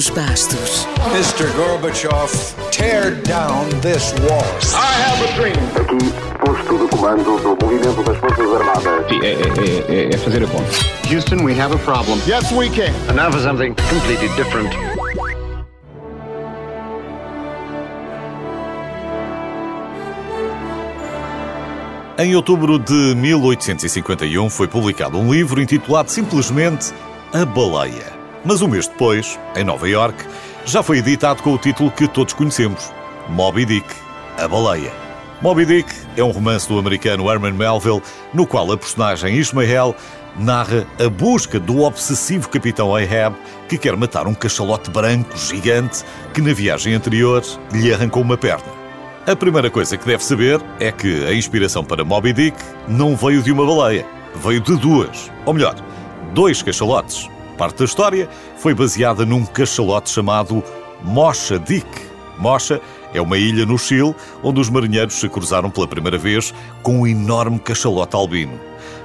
Carlos Bastos. Mr. Gorbachev, tear down this wall. I have a dream. Aqui, posto de comando do movimento das Forças Armadas. Sim, é, é, é, é fazer a conta. Houston, we have a problem. Yes, we can. And now for something completely different. Em outubro de 1851 foi publicado um livro intitulado simplesmente A Baleia. Mas um mês depois, em Nova York, já foi editado com o título que todos conhecemos: Moby Dick, A Baleia. Moby Dick é um romance do americano Herman Melville, no qual a personagem Ismael narra a busca do obsessivo capitão Ahab que quer matar um cachalote branco gigante que na viagem anterior lhe arrancou uma perna. A primeira coisa que deve saber é que a inspiração para Moby Dick não veio de uma baleia, veio de duas, ou melhor, dois cachalotes. Parte da história foi baseada num cachalote chamado Mocha Dick. Mocha é uma ilha no Chile onde os marinheiros se cruzaram pela primeira vez com um enorme cachalote albino.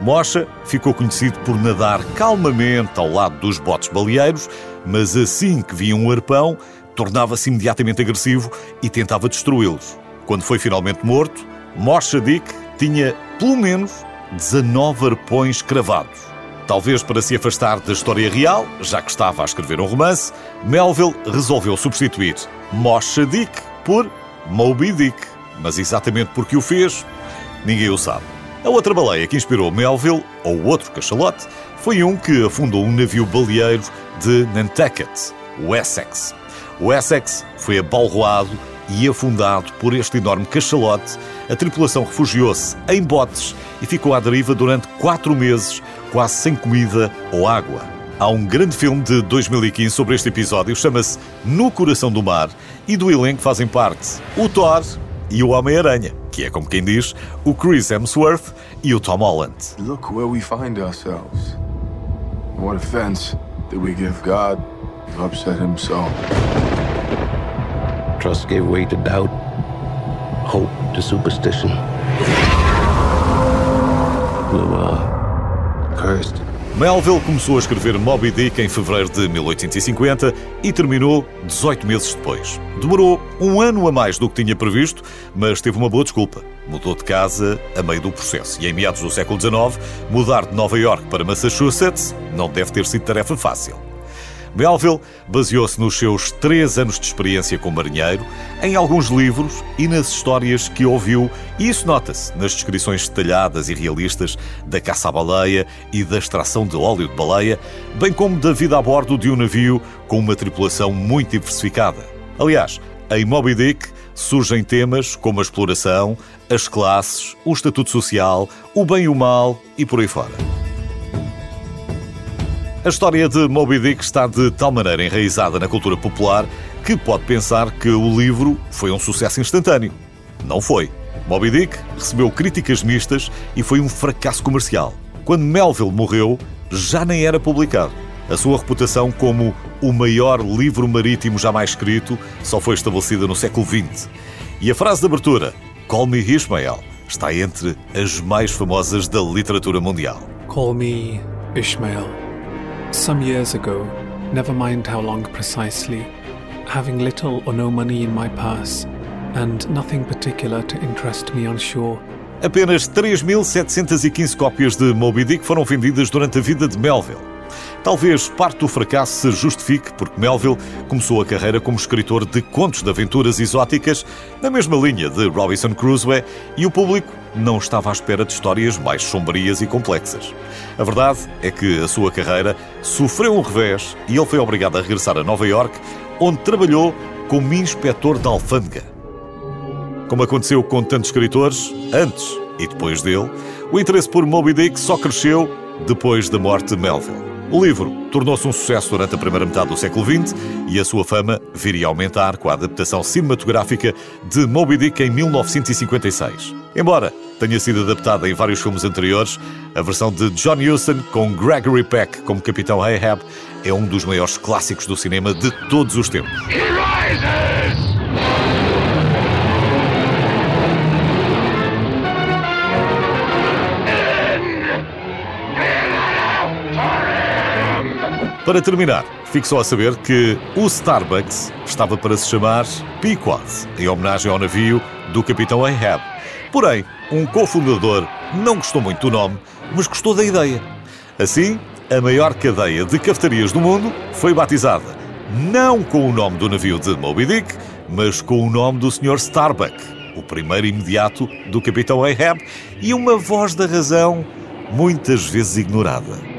Mocha ficou conhecido por nadar calmamente ao lado dos botes baleeiros, mas assim que via um arpão, tornava-se imediatamente agressivo e tentava destruí-los. Quando foi finalmente morto, Mocha Dick tinha pelo menos 19 arpões cravados. Talvez para se afastar da história real, já que estava a escrever um romance, Melville resolveu substituir Mocha Dick por Moby Dick. Mas exatamente porque o fez, ninguém o sabe. A outra baleia que inspirou Melville, ou outro cachalote, foi um que afundou um navio baleeiro de Nantucket, o Essex. O Essex foi abalroado e afundado por este enorme cachalote. A tripulação refugiou-se em botes e ficou à deriva durante quatro meses, quase sem comida ou água. Há um grande filme de 2015 sobre este episódio, chama-se No Coração do Mar, e do elenco fazem parte o Thor e o Homem-Aranha, que é como quem diz o Chris Hemsworth e o Tom Holland. Look where we find ourselves. What offense did we give God to upset himself? Trust gave way to doubt, hope to superstition. We were cursed. Melville começou a escrever Moby Dick em fevereiro de 1850 e terminou 18 meses depois. Demorou um ano a mais do que tinha previsto, mas teve uma boa desculpa. Mudou de casa a meio do processo e, em meados do século XIX, mudar de Nova York para Massachusetts não deve ter sido tarefa fácil. Melville baseou-se nos seus três anos de experiência como marinheiro, em alguns livros e nas histórias que ouviu, e isso nota-se nas descrições detalhadas e realistas da caça à baleia e da extração de óleo de baleia, bem como da vida a bordo de um navio com uma tripulação muito diversificada. Aliás, em Moby Dick surgem temas como a exploração, as classes, o estatuto social, o bem e o mal e por aí fora. A história de Moby Dick está de tal maneira enraizada na cultura popular que pode pensar que o livro foi um sucesso instantâneo. Não foi. Moby Dick recebeu críticas mistas e foi um fracasso comercial. Quando Melville morreu, já nem era publicado. A sua reputação como o maior livro marítimo jamais escrito só foi estabelecida no século XX. E a frase de abertura, Call Me Ishmael, está entre as mais famosas da literatura mundial. Call me Ishmael. Some years ago, never mind how long precisely, having little or no money in my purse, and nothing particular to interest me on shore, Apenas 3.715 cópias de Moby Dick foram vendidas durante a vida de Melville. Talvez parte do fracasso se justifique porque Melville começou a carreira como escritor de contos de aventuras exóticas na mesma linha de Robinson Crusoe e o público não estava à espera de histórias mais sombrias e complexas. A verdade é que a sua carreira sofreu um revés e ele foi obrigado a regressar a Nova York, onde trabalhou como inspetor da alfândega. Como aconteceu com tantos escritores, antes e depois dele, o interesse por Moby Dick só cresceu depois da morte de Melville. O livro tornou-se um sucesso durante a primeira metade do século XX e a sua fama viria a aumentar com a adaptação cinematográfica de Moby Dick em 1956. Embora tenha sido adaptada em vários filmes anteriores, a versão de John Huston com Gregory Peck como Capitão Ahab é um dos maiores clássicos do cinema de todos os tempos. Para terminar, fico só a saber que o Starbucks estava para se chamar Pequod, em homenagem ao navio do capitão Ahab. Porém, um cofundador não gostou muito do nome, mas gostou da ideia. Assim, a maior cadeia de cafetarias do mundo foi batizada não com o nome do navio de Moby Dick, mas com o nome do Sr. Starbuck, o primeiro imediato do capitão Ahab, e uma voz da razão muitas vezes ignorada.